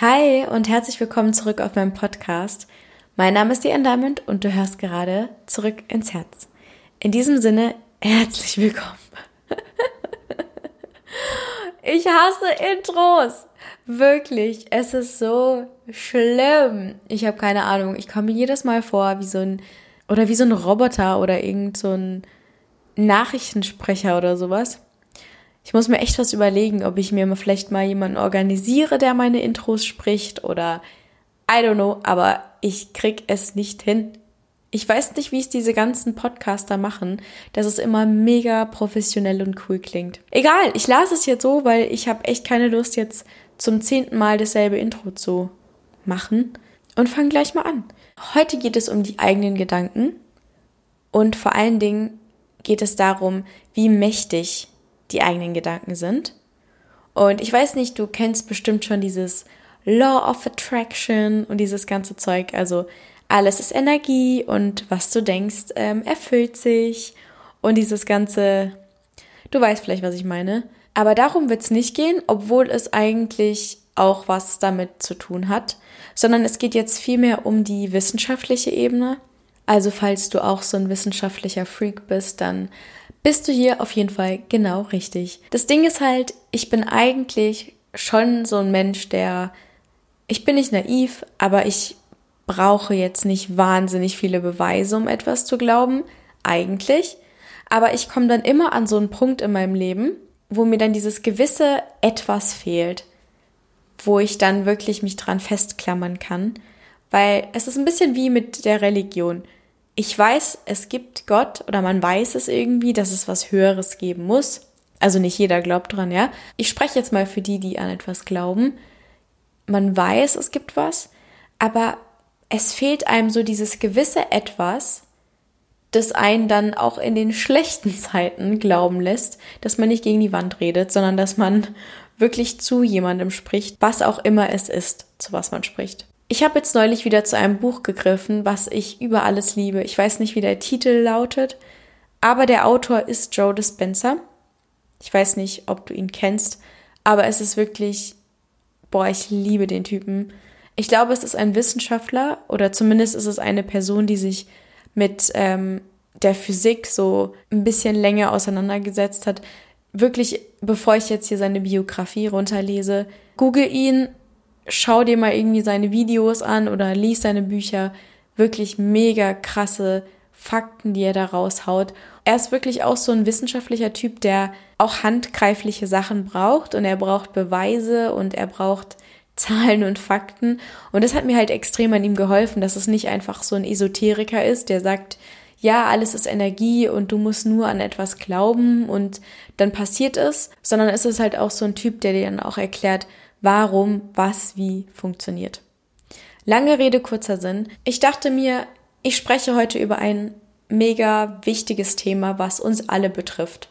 Hi und herzlich willkommen zurück auf meinem Podcast. Mein Name ist Diane Diamond und du hörst gerade zurück ins Herz. In diesem Sinne, herzlich willkommen. ich hasse Intros. Wirklich, es ist so schlimm. Ich habe keine Ahnung. Ich komme jedes Mal vor wie so ein oder wie so ein Roboter oder irgend so ein Nachrichtensprecher oder sowas. Ich muss mir echt was überlegen, ob ich mir vielleicht mal jemanden organisiere, der meine Intros spricht oder I don't know, aber ich krieg es nicht hin. Ich weiß nicht, wie es diese ganzen Podcaster machen, dass es immer mega professionell und cool klingt. Egal, ich las es jetzt so, weil ich habe echt keine Lust jetzt zum zehnten Mal dasselbe Intro zu machen und fange gleich mal an. Heute geht es um die eigenen Gedanken und vor allen Dingen geht es darum, wie mächtig die eigenen Gedanken sind. Und ich weiß nicht, du kennst bestimmt schon dieses Law of Attraction und dieses ganze Zeug. Also alles ist Energie und was du denkst, ähm, erfüllt sich. Und dieses ganze, du weißt vielleicht, was ich meine. Aber darum wird es nicht gehen, obwohl es eigentlich auch was damit zu tun hat, sondern es geht jetzt vielmehr um die wissenschaftliche Ebene. Also falls du auch so ein wissenschaftlicher Freak bist, dann bist du hier auf jeden Fall genau richtig. Das Ding ist halt, ich bin eigentlich schon so ein Mensch, der, ich bin nicht naiv, aber ich brauche jetzt nicht wahnsinnig viele Beweise, um etwas zu glauben, eigentlich. Aber ich komme dann immer an so einen Punkt in meinem Leben, wo mir dann dieses gewisse etwas fehlt, wo ich dann wirklich mich dran festklammern kann, weil es ist ein bisschen wie mit der Religion ich weiß, es gibt Gott oder man weiß es irgendwie, dass es was Höheres geben muss. Also nicht jeder glaubt dran, ja. Ich spreche jetzt mal für die, die an etwas glauben. Man weiß, es gibt was, aber es fehlt einem so dieses gewisse Etwas, das einen dann auch in den schlechten Zeiten glauben lässt, dass man nicht gegen die Wand redet, sondern dass man wirklich zu jemandem spricht, was auch immer es ist, zu was man spricht. Ich habe jetzt neulich wieder zu einem Buch gegriffen, was ich über alles liebe. Ich weiß nicht, wie der Titel lautet, aber der Autor ist Joe Dispenza. Ich weiß nicht, ob du ihn kennst, aber es ist wirklich, boah, ich liebe den Typen. Ich glaube, es ist ein Wissenschaftler oder zumindest ist es eine Person, die sich mit ähm, der Physik so ein bisschen länger auseinandergesetzt hat. Wirklich, bevor ich jetzt hier seine Biografie runterlese, google ihn, schau dir mal irgendwie seine Videos an oder lies seine Bücher. Wirklich mega krasse Fakten, die er da raushaut. Er ist wirklich auch so ein wissenschaftlicher Typ, der auch handgreifliche Sachen braucht und er braucht Beweise und er braucht Zahlen und Fakten. Und das hat mir halt extrem an ihm geholfen, dass es nicht einfach so ein Esoteriker ist, der sagt, ja, alles ist Energie und du musst nur an etwas glauben und dann passiert es, sondern es ist halt auch so ein Typ, der dir dann auch erklärt, warum, was, wie funktioniert. Lange Rede, kurzer Sinn. Ich dachte mir, ich spreche heute über ein mega wichtiges Thema, was uns alle betrifft.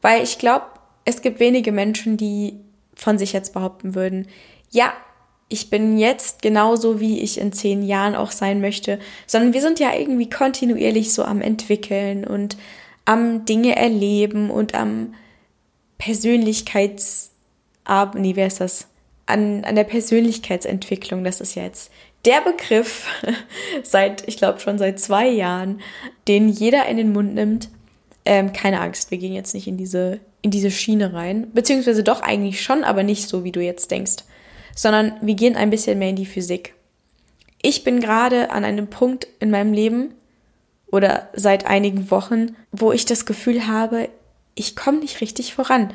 Weil ich glaube, es gibt wenige Menschen, die von sich jetzt behaupten würden, ja, ich bin jetzt genauso, wie ich in zehn Jahren auch sein möchte, sondern wir sind ja irgendwie kontinuierlich so am entwickeln und am Dinge erleben und am Persönlichkeits, nee, wer ist das? An, an der Persönlichkeitsentwicklung, das ist jetzt der Begriff seit, ich glaube schon seit zwei Jahren, den jeder in den Mund nimmt. Ähm, keine Angst, wir gehen jetzt nicht in diese, in diese Schiene rein. Beziehungsweise doch eigentlich schon, aber nicht so, wie du jetzt denkst. Sondern wir gehen ein bisschen mehr in die Physik. Ich bin gerade an einem Punkt in meinem Leben oder seit einigen Wochen, wo ich das Gefühl habe, ich komme nicht richtig voran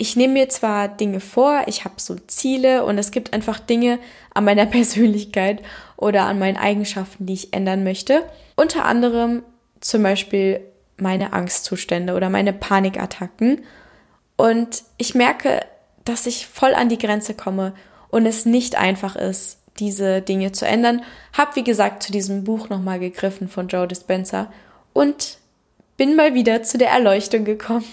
ich nehme mir zwar Dinge vor, ich habe so Ziele und es gibt einfach Dinge an meiner Persönlichkeit oder an meinen Eigenschaften, die ich ändern möchte. Unter anderem zum Beispiel meine Angstzustände oder meine Panikattacken. Und ich merke, dass ich voll an die Grenze komme und es nicht einfach ist, diese Dinge zu ändern. Hab wie gesagt zu diesem Buch nochmal gegriffen von Joe Dispenza und bin mal wieder zu der Erleuchtung gekommen.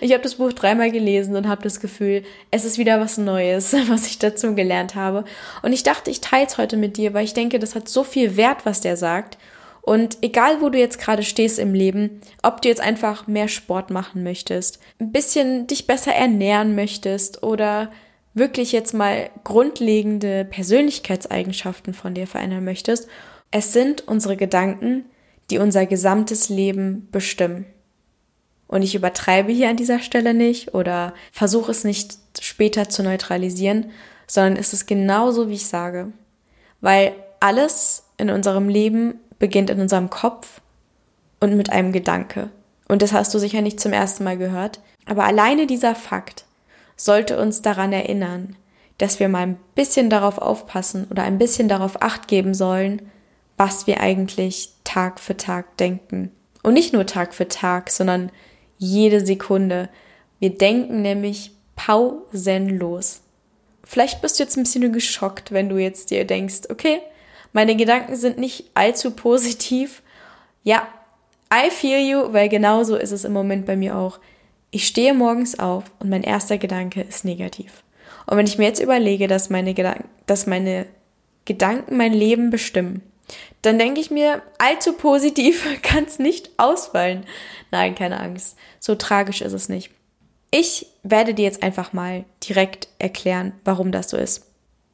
Ich habe das Buch dreimal gelesen und habe das Gefühl, es ist wieder was Neues, was ich dazu gelernt habe. Und ich dachte, ich teile es heute mit dir, weil ich denke, das hat so viel Wert, was der sagt. Und egal, wo du jetzt gerade stehst im Leben, ob du jetzt einfach mehr Sport machen möchtest, ein bisschen dich besser ernähren möchtest oder wirklich jetzt mal grundlegende Persönlichkeitseigenschaften von dir verändern möchtest, es sind unsere Gedanken, die unser gesamtes Leben bestimmen. Und ich übertreibe hier an dieser Stelle nicht oder versuche es nicht später zu neutralisieren, sondern es ist genauso, wie ich sage. Weil alles in unserem Leben beginnt in unserem Kopf und mit einem Gedanke. Und das hast du sicher nicht zum ersten Mal gehört. Aber alleine dieser Fakt sollte uns daran erinnern, dass wir mal ein bisschen darauf aufpassen oder ein bisschen darauf acht geben sollen, was wir eigentlich Tag für Tag denken. Und nicht nur Tag für Tag, sondern jede Sekunde. Wir denken nämlich pausenlos. Vielleicht bist du jetzt ein bisschen geschockt, wenn du jetzt dir denkst, okay, meine Gedanken sind nicht allzu positiv. Ja, I feel you, weil genauso ist es im Moment bei mir auch. Ich stehe morgens auf und mein erster Gedanke ist negativ. Und wenn ich mir jetzt überlege, dass meine, Gedanken, dass meine Gedanken mein Leben bestimmen, dann denke ich mir, allzu positiv kann es nicht ausfallen. Nein, keine Angst. So tragisch ist es nicht. Ich werde dir jetzt einfach mal direkt erklären, warum das so ist.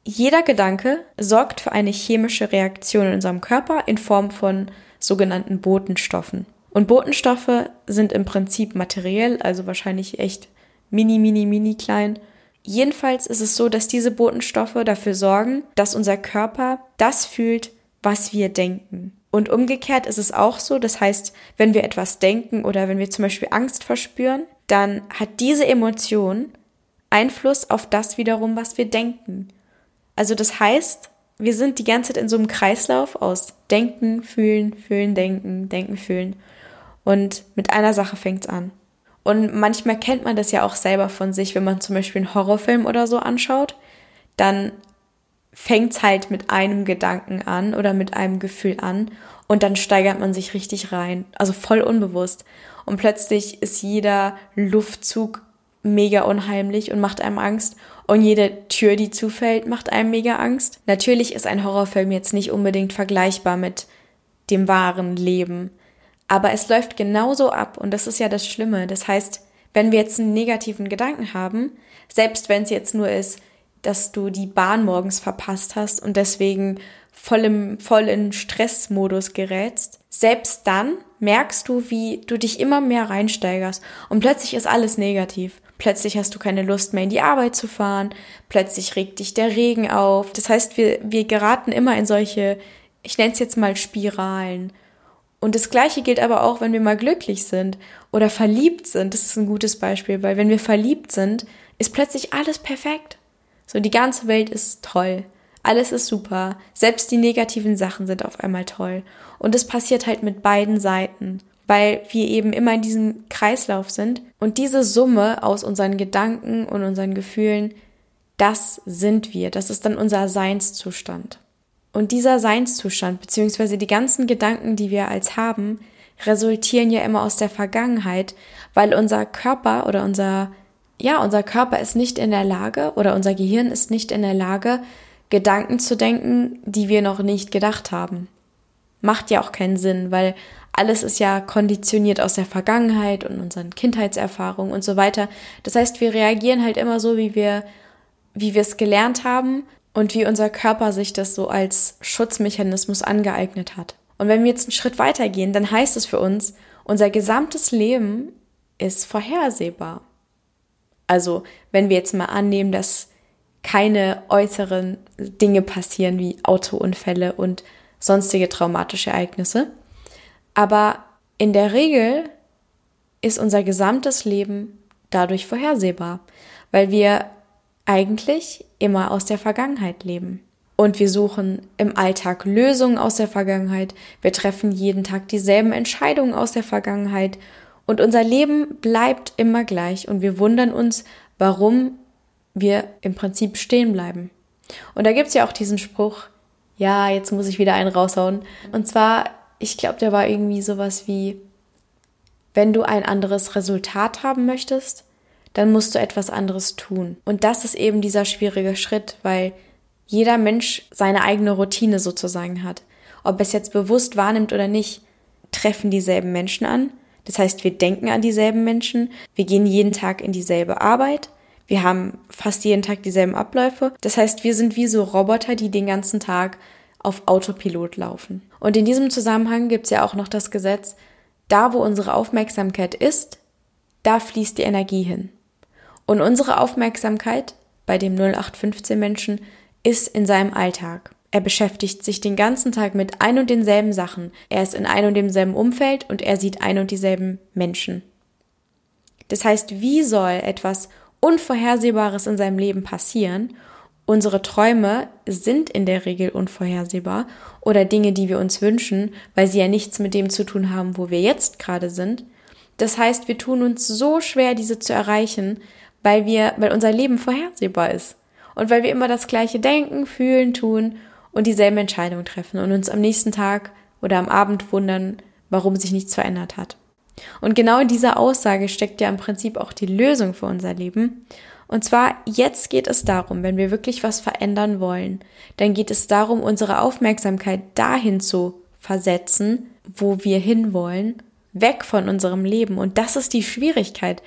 Jeder Gedanke sorgt für eine chemische Reaktion in unserem Körper in Form von sogenannten Botenstoffen. Und Botenstoffe sind im Prinzip materiell, also wahrscheinlich echt mini, mini, mini klein. Jedenfalls ist es so, dass diese Botenstoffe dafür sorgen, dass unser Körper das fühlt, was wir denken. Und umgekehrt ist es auch so, das heißt, wenn wir etwas denken oder wenn wir zum Beispiel Angst verspüren, dann hat diese Emotion Einfluss auf das wiederum, was wir denken. Also das heißt, wir sind die ganze Zeit in so einem Kreislauf aus Denken, Fühlen, Fühlen, Denken, Denken, Fühlen. Und mit einer Sache fängt's an. Und manchmal kennt man das ja auch selber von sich, wenn man zum Beispiel einen Horrorfilm oder so anschaut, dann fängt's halt mit einem Gedanken an oder mit einem Gefühl an und dann steigert man sich richtig rein, also voll unbewusst. Und plötzlich ist jeder Luftzug mega unheimlich und macht einem Angst und jede Tür, die zufällt, macht einem mega Angst. Natürlich ist ein Horrorfilm jetzt nicht unbedingt vergleichbar mit dem wahren Leben, aber es läuft genauso ab und das ist ja das Schlimme. Das heißt, wenn wir jetzt einen negativen Gedanken haben, selbst wenn es jetzt nur ist, dass du die Bahn morgens verpasst hast und deswegen voll, im, voll in Stressmodus gerätst, selbst dann merkst du, wie du dich immer mehr reinsteigerst und plötzlich ist alles negativ. Plötzlich hast du keine Lust mehr in die Arbeit zu fahren, plötzlich regt dich der Regen auf. Das heißt, wir, wir geraten immer in solche, ich nenne es jetzt mal Spiralen. Und das Gleiche gilt aber auch, wenn wir mal glücklich sind oder verliebt sind. Das ist ein gutes Beispiel, weil wenn wir verliebt sind, ist plötzlich alles perfekt. So, die ganze Welt ist toll. Alles ist super. Selbst die negativen Sachen sind auf einmal toll. Und es passiert halt mit beiden Seiten, weil wir eben immer in diesem Kreislauf sind. Und diese Summe aus unseren Gedanken und unseren Gefühlen, das sind wir. Das ist dann unser Seinszustand. Und dieser Seinszustand, beziehungsweise die ganzen Gedanken, die wir als haben, resultieren ja immer aus der Vergangenheit, weil unser Körper oder unser ja, unser Körper ist nicht in der Lage oder unser Gehirn ist nicht in der Lage, Gedanken zu denken, die wir noch nicht gedacht haben. Macht ja auch keinen Sinn, weil alles ist ja konditioniert aus der Vergangenheit und unseren Kindheitserfahrungen und so weiter. Das heißt, wir reagieren halt immer so, wie wir, wie wir es gelernt haben und wie unser Körper sich das so als Schutzmechanismus angeeignet hat. Und wenn wir jetzt einen Schritt weitergehen, dann heißt es für uns, unser gesamtes Leben ist vorhersehbar. Also wenn wir jetzt mal annehmen, dass keine äußeren Dinge passieren wie Autounfälle und sonstige traumatische Ereignisse. Aber in der Regel ist unser gesamtes Leben dadurch vorhersehbar, weil wir eigentlich immer aus der Vergangenheit leben. Und wir suchen im Alltag Lösungen aus der Vergangenheit. Wir treffen jeden Tag dieselben Entscheidungen aus der Vergangenheit und unser Leben bleibt immer gleich und wir wundern uns, warum wir im Prinzip stehen bleiben. Und da gibt's ja auch diesen Spruch, ja, jetzt muss ich wieder einen raushauen. Und zwar, ich glaube, der war irgendwie sowas wie, wenn du ein anderes Resultat haben möchtest, dann musst du etwas anderes tun. Und das ist eben dieser schwierige Schritt, weil jeder Mensch seine eigene Routine sozusagen hat. Ob es jetzt bewusst wahrnimmt oder nicht, treffen dieselben Menschen an, das heißt, wir denken an dieselben Menschen, wir gehen jeden Tag in dieselbe Arbeit, Wir haben fast jeden Tag dieselben Abläufe. Das heißt, wir sind wie so Roboter, die den ganzen Tag auf Autopilot laufen. Und in diesem Zusammenhang gibt es ja auch noch das Gesetz, da wo unsere Aufmerksamkeit ist, da fließt die Energie hin. Und unsere Aufmerksamkeit bei dem 0815 Menschen ist in seinem Alltag. Er beschäftigt sich den ganzen Tag mit ein und denselben Sachen. Er ist in ein und demselben Umfeld und er sieht ein und dieselben Menschen. Das heißt, wie soll etwas Unvorhersehbares in seinem Leben passieren? Unsere Träume sind in der Regel unvorhersehbar oder Dinge, die wir uns wünschen, weil sie ja nichts mit dem zu tun haben, wo wir jetzt gerade sind. Das heißt, wir tun uns so schwer, diese zu erreichen, weil wir, weil unser Leben vorhersehbar ist. Und weil wir immer das gleiche denken, fühlen, tun und dieselben Entscheidungen treffen und uns am nächsten Tag oder am Abend wundern, warum sich nichts verändert hat. Und genau in dieser Aussage steckt ja im Prinzip auch die Lösung für unser Leben. Und zwar, jetzt geht es darum, wenn wir wirklich was verändern wollen, dann geht es darum, unsere Aufmerksamkeit dahin zu versetzen, wo wir hinwollen, weg von unserem Leben. Und das ist die Schwierigkeit,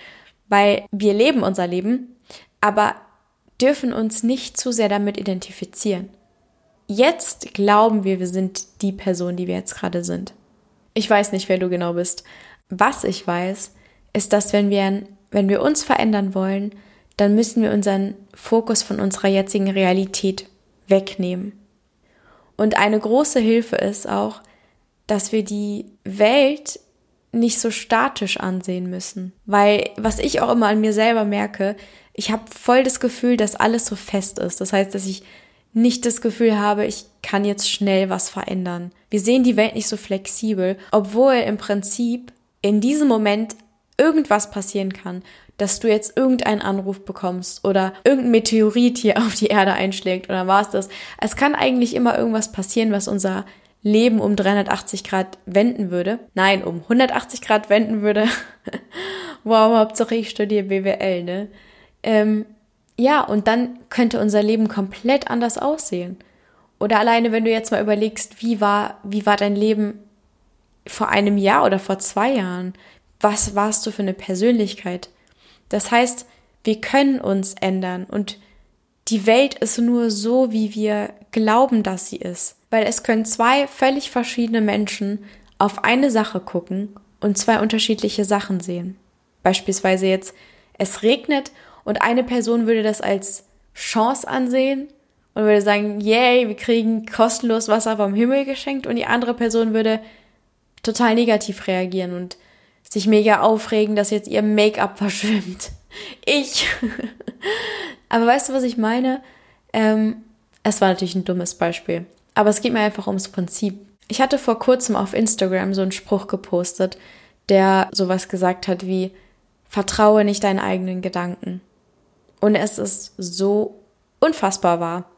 weil wir leben unser Leben, aber dürfen uns nicht zu sehr damit identifizieren. Jetzt glauben wir, wir sind die Person, die wir jetzt gerade sind. Ich weiß nicht, wer du genau bist. Was ich weiß, ist, dass wenn wir, wenn wir uns verändern wollen, dann müssen wir unseren Fokus von unserer jetzigen Realität wegnehmen. Und eine große Hilfe ist auch, dass wir die Welt nicht so statisch ansehen müssen. Weil was ich auch immer an mir selber merke, ich habe voll das Gefühl, dass alles so fest ist. Das heißt, dass ich nicht das Gefühl habe, ich kann jetzt schnell was verändern. Wir sehen die Welt nicht so flexibel, obwohl im Prinzip in diesem Moment irgendwas passieren kann, dass du jetzt irgendeinen Anruf bekommst oder irgendein Meteorit hier auf die Erde einschlägt oder was das. Es kann eigentlich immer irgendwas passieren, was unser Leben um 380 Grad wenden würde. Nein, um 180 Grad wenden würde. wow, Hauptsache ich studiere BWL, ne? Ähm, ja, und dann könnte unser Leben komplett anders aussehen. Oder alleine, wenn du jetzt mal überlegst, wie war, wie war dein Leben vor einem Jahr oder vor zwei Jahren? Was warst du für eine Persönlichkeit? Das heißt, wir können uns ändern und die Welt ist nur so, wie wir glauben, dass sie ist weil es können zwei völlig verschiedene Menschen auf eine Sache gucken und zwei unterschiedliche Sachen sehen. Beispielsweise jetzt, es regnet und eine Person würde das als Chance ansehen und würde sagen, yay, wir kriegen kostenlos Wasser vom Himmel geschenkt und die andere Person würde total negativ reagieren und sich mega aufregen, dass jetzt ihr Make-up verschwimmt. Ich. Aber weißt du, was ich meine? Ähm, es war natürlich ein dummes Beispiel. Aber es geht mir einfach ums Prinzip. Ich hatte vor kurzem auf Instagram so einen Spruch gepostet, der sowas gesagt hat wie, vertraue nicht deinen eigenen Gedanken. Und es ist so unfassbar wahr.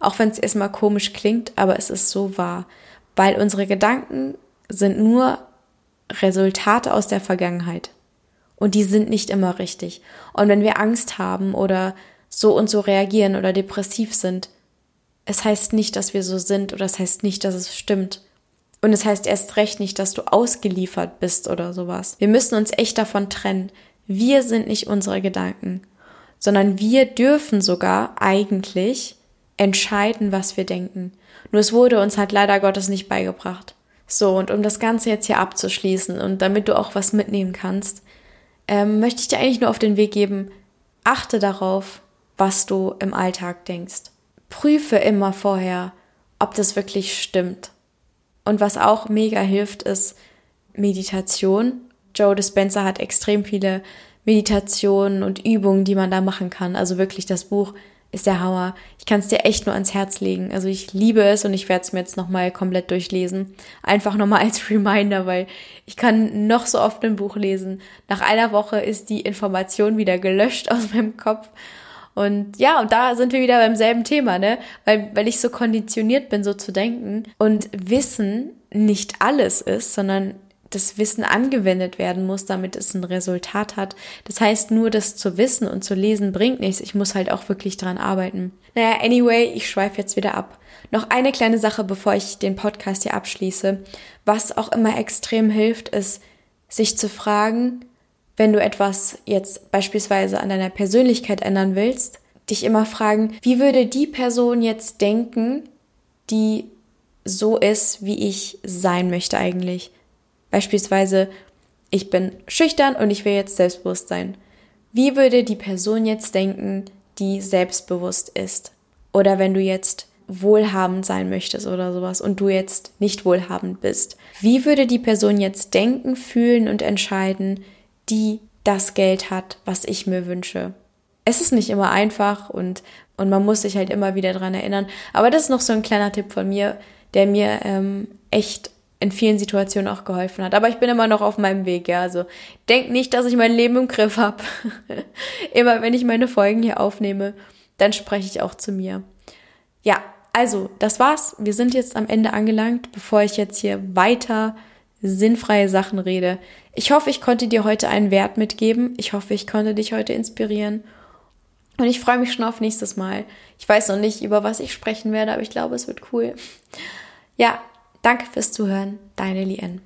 Auch wenn es erstmal komisch klingt, aber es ist so wahr. Weil unsere Gedanken sind nur Resultate aus der Vergangenheit. Und die sind nicht immer richtig. Und wenn wir Angst haben oder so und so reagieren oder depressiv sind, es heißt nicht, dass wir so sind oder es heißt nicht, dass es stimmt. Und es heißt erst recht nicht, dass du ausgeliefert bist oder sowas. Wir müssen uns echt davon trennen. Wir sind nicht unsere Gedanken, sondern wir dürfen sogar eigentlich entscheiden, was wir denken. Nur es wurde uns halt leider Gottes nicht beigebracht. So, und um das Ganze jetzt hier abzuschließen und damit du auch was mitnehmen kannst, ähm, möchte ich dir eigentlich nur auf den Weg geben, achte darauf, was du im Alltag denkst prüfe immer vorher, ob das wirklich stimmt. Und was auch mega hilft, ist Meditation. Joe Dispenza hat extrem viele Meditationen und Übungen, die man da machen kann. Also wirklich, das Buch ist der Hammer. Ich kann es dir echt nur ans Herz legen. Also ich liebe es und ich werde es mir jetzt nochmal komplett durchlesen. Einfach nochmal als Reminder, weil ich kann noch so oft ein Buch lesen. Nach einer Woche ist die Information wieder gelöscht aus meinem Kopf und ja, und da sind wir wieder beim selben Thema, ne? Weil, weil ich so konditioniert bin, so zu denken und Wissen nicht alles ist, sondern das Wissen angewendet werden muss, damit es ein Resultat hat. Das heißt, nur das zu wissen und zu lesen bringt nichts. Ich muss halt auch wirklich dran arbeiten. Naja, anyway, ich schweife jetzt wieder ab. Noch eine kleine Sache, bevor ich den Podcast hier abschließe. Was auch immer extrem hilft, ist, sich zu fragen, wenn du etwas jetzt beispielsweise an deiner Persönlichkeit ändern willst, dich immer fragen, wie würde die Person jetzt denken, die so ist, wie ich sein möchte eigentlich. Beispielsweise, ich bin schüchtern und ich will jetzt selbstbewusst sein. Wie würde die Person jetzt denken, die selbstbewusst ist? Oder wenn du jetzt wohlhabend sein möchtest oder sowas und du jetzt nicht wohlhabend bist. Wie würde die Person jetzt denken, fühlen und entscheiden, die das Geld hat, was ich mir wünsche? Es ist nicht immer einfach und, und man muss sich halt immer wieder dran erinnern. Aber das ist noch so ein kleiner Tipp von mir, der mir ähm, echt in vielen Situationen auch geholfen hat. Aber ich bin immer noch auf meinem Weg, ja. Also denk nicht, dass ich mein Leben im Griff habe. immer wenn ich meine Folgen hier aufnehme, dann spreche ich auch zu mir. Ja, also, das war's. Wir sind jetzt am Ende angelangt, bevor ich jetzt hier weiter sinnfreie Sachen rede. Ich hoffe, ich konnte dir heute einen Wert mitgeben. Ich hoffe, ich konnte dich heute inspirieren. Und ich freue mich schon auf nächstes Mal. Ich weiß noch nicht, über was ich sprechen werde, aber ich glaube, es wird cool. Ja, danke fürs Zuhören. Deine Lien.